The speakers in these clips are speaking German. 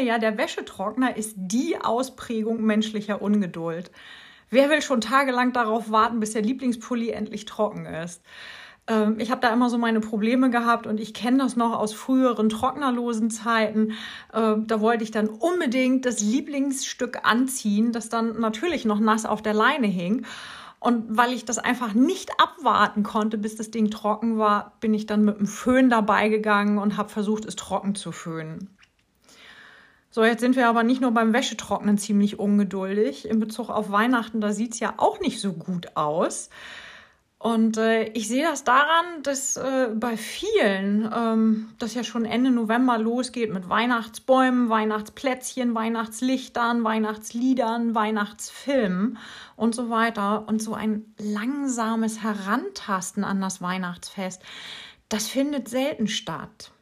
Finde ja, der Wäschetrockner ist die Ausprägung menschlicher Ungeduld. Wer will schon tagelang darauf warten, bis der Lieblingspulli endlich trocken ist? Ähm, ich habe da immer so meine Probleme gehabt und ich kenne das noch aus früheren trocknerlosen Zeiten. Ähm, da wollte ich dann unbedingt das Lieblingsstück anziehen, das dann natürlich noch nass auf der Leine hing. Und weil ich das einfach nicht abwarten konnte, bis das Ding trocken war, bin ich dann mit dem Föhn dabei gegangen und habe versucht, es trocken zu föhnen. So, jetzt sind wir aber nicht nur beim Wäschetrocknen ziemlich ungeduldig. In Bezug auf Weihnachten, da sieht es ja auch nicht so gut aus. Und äh, ich sehe das daran, dass äh, bei vielen ähm, das ja schon Ende November losgeht mit Weihnachtsbäumen, Weihnachtsplätzchen, Weihnachtslichtern, Weihnachtsliedern, Weihnachtsfilmen und so weiter. Und so ein langsames Herantasten an das Weihnachtsfest, das findet selten statt.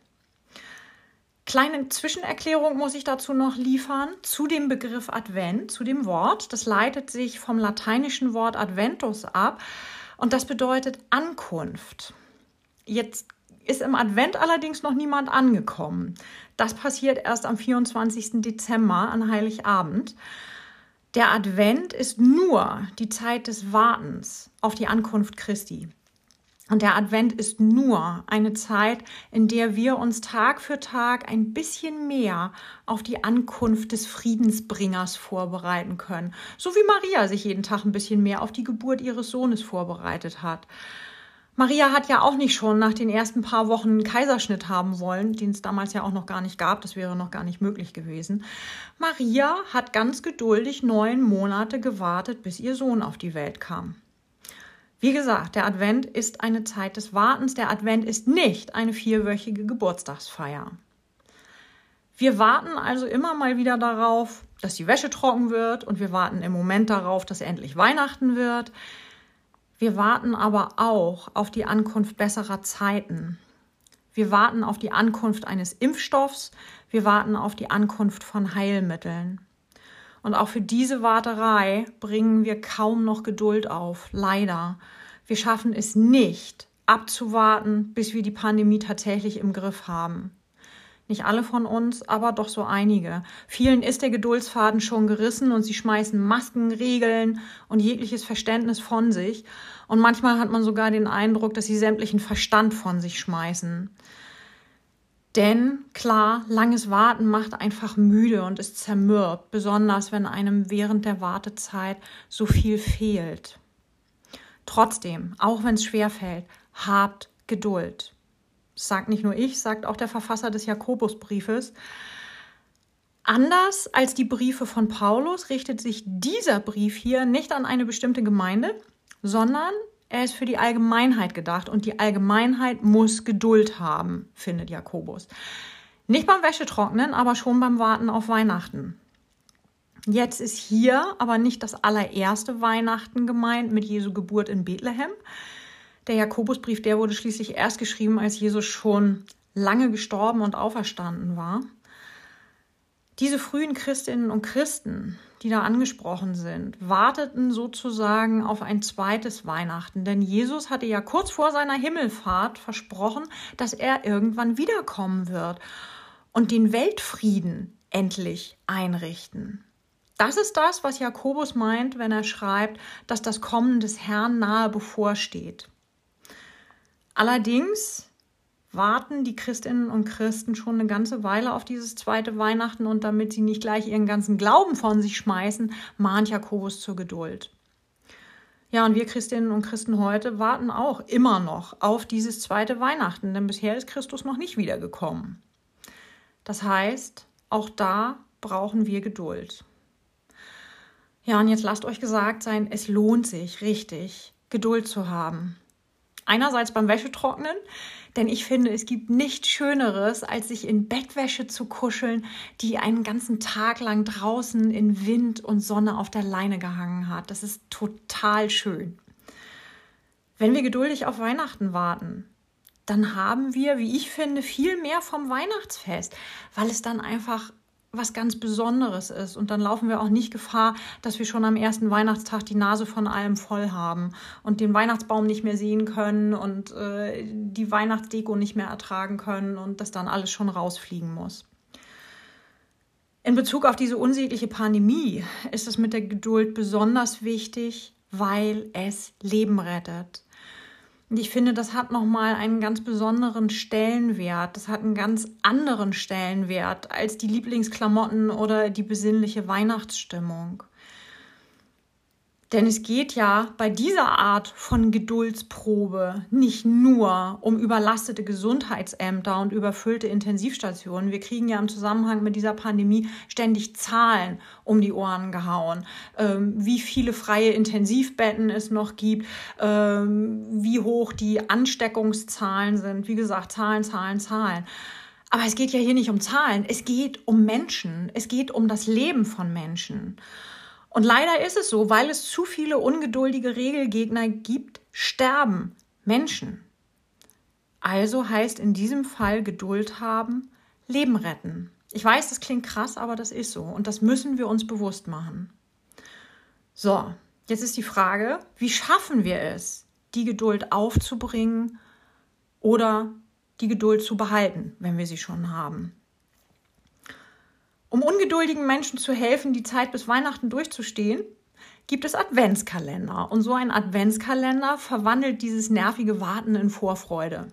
Kleine Zwischenerklärung muss ich dazu noch liefern zu dem Begriff Advent, zu dem Wort. Das leitet sich vom lateinischen Wort Adventus ab und das bedeutet Ankunft. Jetzt ist im Advent allerdings noch niemand angekommen. Das passiert erst am 24. Dezember an Heiligabend. Der Advent ist nur die Zeit des Wartens auf die Ankunft Christi. Und der Advent ist nur eine Zeit, in der wir uns Tag für Tag ein bisschen mehr auf die Ankunft des Friedensbringers vorbereiten können. So wie Maria sich jeden Tag ein bisschen mehr auf die Geburt ihres Sohnes vorbereitet hat. Maria hat ja auch nicht schon nach den ersten paar Wochen einen Kaiserschnitt haben wollen, den es damals ja auch noch gar nicht gab. Das wäre noch gar nicht möglich gewesen. Maria hat ganz geduldig neun Monate gewartet, bis ihr Sohn auf die Welt kam. Wie gesagt, der Advent ist eine Zeit des Wartens. Der Advent ist nicht eine vierwöchige Geburtstagsfeier. Wir warten also immer mal wieder darauf, dass die Wäsche trocken wird und wir warten im Moment darauf, dass endlich Weihnachten wird. Wir warten aber auch auf die Ankunft besserer Zeiten. Wir warten auf die Ankunft eines Impfstoffs. Wir warten auf die Ankunft von Heilmitteln. Und auch für diese Warterei bringen wir kaum noch Geduld auf, leider. Wir schaffen es nicht, abzuwarten, bis wir die Pandemie tatsächlich im Griff haben. Nicht alle von uns, aber doch so einige. Vielen ist der Geduldsfaden schon gerissen und sie schmeißen Masken, Regeln und jegliches Verständnis von sich. Und manchmal hat man sogar den Eindruck, dass sie sämtlichen Verstand von sich schmeißen. Denn klar, langes Warten macht einfach müde und ist zermürbt, besonders wenn einem während der Wartezeit so viel fehlt. Trotzdem, auch wenn es schwer fällt, habt Geduld. Das sagt nicht nur ich, sagt auch der Verfasser des Jakobusbriefes. Anders als die Briefe von Paulus richtet sich dieser Brief hier nicht an eine bestimmte Gemeinde, sondern er ist für die Allgemeinheit gedacht und die Allgemeinheit muss Geduld haben, findet Jakobus. Nicht beim Wäschetrocknen, aber schon beim Warten auf Weihnachten. Jetzt ist hier aber nicht das allererste Weihnachten gemeint mit Jesu Geburt in Bethlehem. Der Jakobusbrief, der wurde schließlich erst geschrieben, als Jesus schon lange gestorben und auferstanden war. Diese frühen Christinnen und Christen, die da angesprochen sind, warteten sozusagen auf ein zweites Weihnachten. Denn Jesus hatte ja kurz vor seiner Himmelfahrt versprochen, dass er irgendwann wiederkommen wird und den Weltfrieden endlich einrichten. Das ist das, was Jakobus meint, wenn er schreibt, dass das Kommen des Herrn nahe bevorsteht. Allerdings warten die Christinnen und Christen schon eine ganze Weile auf dieses zweite Weihnachten und damit sie nicht gleich ihren ganzen Glauben von sich schmeißen, mahnt Jakobus zur Geduld. Ja, und wir Christinnen und Christen heute warten auch immer noch auf dieses zweite Weihnachten, denn bisher ist Christus noch nicht wiedergekommen. Das heißt, auch da brauchen wir Geduld. Ja, und jetzt lasst euch gesagt sein, es lohnt sich richtig, Geduld zu haben. Einerseits beim Wäschetrocknen, denn ich finde, es gibt nichts Schöneres, als sich in Bettwäsche zu kuscheln, die einen ganzen Tag lang draußen in Wind und Sonne auf der Leine gehangen hat. Das ist total schön. Wenn wir geduldig auf Weihnachten warten, dann haben wir, wie ich finde, viel mehr vom Weihnachtsfest, weil es dann einfach was ganz Besonderes ist. Und dann laufen wir auch nicht Gefahr, dass wir schon am ersten Weihnachtstag die Nase von allem voll haben und den Weihnachtsbaum nicht mehr sehen können und äh, die Weihnachtsdeko nicht mehr ertragen können und das dann alles schon rausfliegen muss. In Bezug auf diese unsägliche Pandemie ist es mit der Geduld besonders wichtig, weil es Leben rettet. Und ich finde, das hat nochmal einen ganz besonderen Stellenwert. Das hat einen ganz anderen Stellenwert als die Lieblingsklamotten oder die besinnliche Weihnachtsstimmung. Denn es geht ja bei dieser Art von Geduldsprobe nicht nur um überlastete Gesundheitsämter und überfüllte Intensivstationen. Wir kriegen ja im Zusammenhang mit dieser Pandemie ständig Zahlen um die Ohren gehauen, ähm, wie viele freie Intensivbetten es noch gibt, ähm, wie hoch die Ansteckungszahlen sind. Wie gesagt, Zahlen, Zahlen, Zahlen. Aber es geht ja hier nicht um Zahlen, es geht um Menschen, es geht um das Leben von Menschen. Und leider ist es so, weil es zu viele ungeduldige Regelgegner gibt, sterben Menschen. Also heißt in diesem Fall Geduld haben, Leben retten. Ich weiß, das klingt krass, aber das ist so und das müssen wir uns bewusst machen. So, jetzt ist die Frage, wie schaffen wir es, die Geduld aufzubringen oder die Geduld zu behalten, wenn wir sie schon haben? Um ungeduldigen Menschen zu helfen, die Zeit bis Weihnachten durchzustehen, gibt es Adventskalender. Und so ein Adventskalender verwandelt dieses nervige Warten in Vorfreude.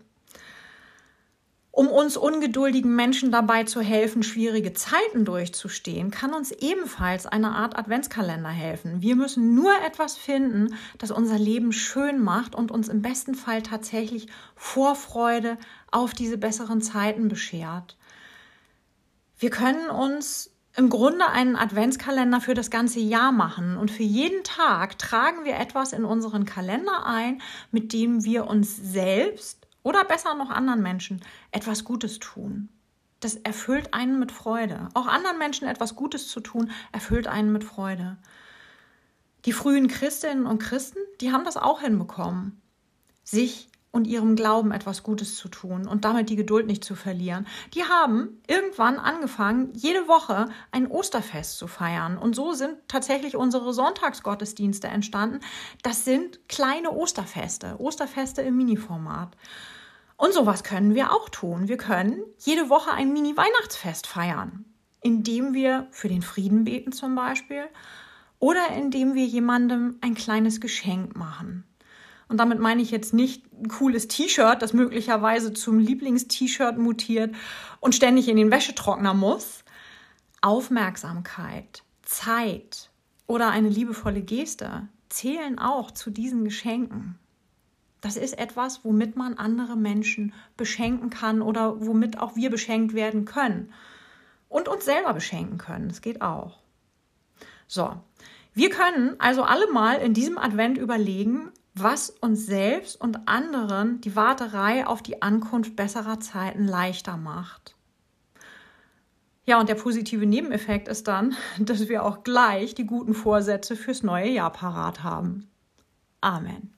Um uns ungeduldigen Menschen dabei zu helfen, schwierige Zeiten durchzustehen, kann uns ebenfalls eine Art Adventskalender helfen. Wir müssen nur etwas finden, das unser Leben schön macht und uns im besten Fall tatsächlich Vorfreude auf diese besseren Zeiten beschert. Wir können uns im Grunde einen Adventskalender für das ganze Jahr machen und für jeden Tag tragen wir etwas in unseren Kalender ein, mit dem wir uns selbst oder besser noch anderen Menschen etwas Gutes tun. Das erfüllt einen mit Freude. Auch anderen Menschen etwas Gutes zu tun, erfüllt einen mit Freude. Die frühen Christinnen und Christen, die haben das auch hinbekommen, sich und ihrem Glauben etwas Gutes zu tun und damit die Geduld nicht zu verlieren. Die haben irgendwann angefangen, jede Woche ein Osterfest zu feiern. Und so sind tatsächlich unsere Sonntagsgottesdienste entstanden. Das sind kleine Osterfeste, Osterfeste im Mini-Format. Und sowas können wir auch tun. Wir können jede Woche ein Mini-Weihnachtsfest feiern, indem wir für den Frieden beten zum Beispiel oder indem wir jemandem ein kleines Geschenk machen. Und damit meine ich jetzt nicht ein cooles T-Shirt, das möglicherweise zum Lieblingst-T-Shirt mutiert und ständig in den Wäschetrockner muss. Aufmerksamkeit, Zeit oder eine liebevolle Geste zählen auch zu diesen Geschenken. Das ist etwas, womit man andere Menschen beschenken kann oder womit auch wir beschenkt werden können. Und uns selber beschenken können. Das geht auch. So, wir können also alle mal in diesem Advent überlegen, was uns selbst und anderen die Warterei auf die Ankunft besserer Zeiten leichter macht. Ja, und der positive Nebeneffekt ist dann, dass wir auch gleich die guten Vorsätze fürs neue Jahr parat haben. Amen.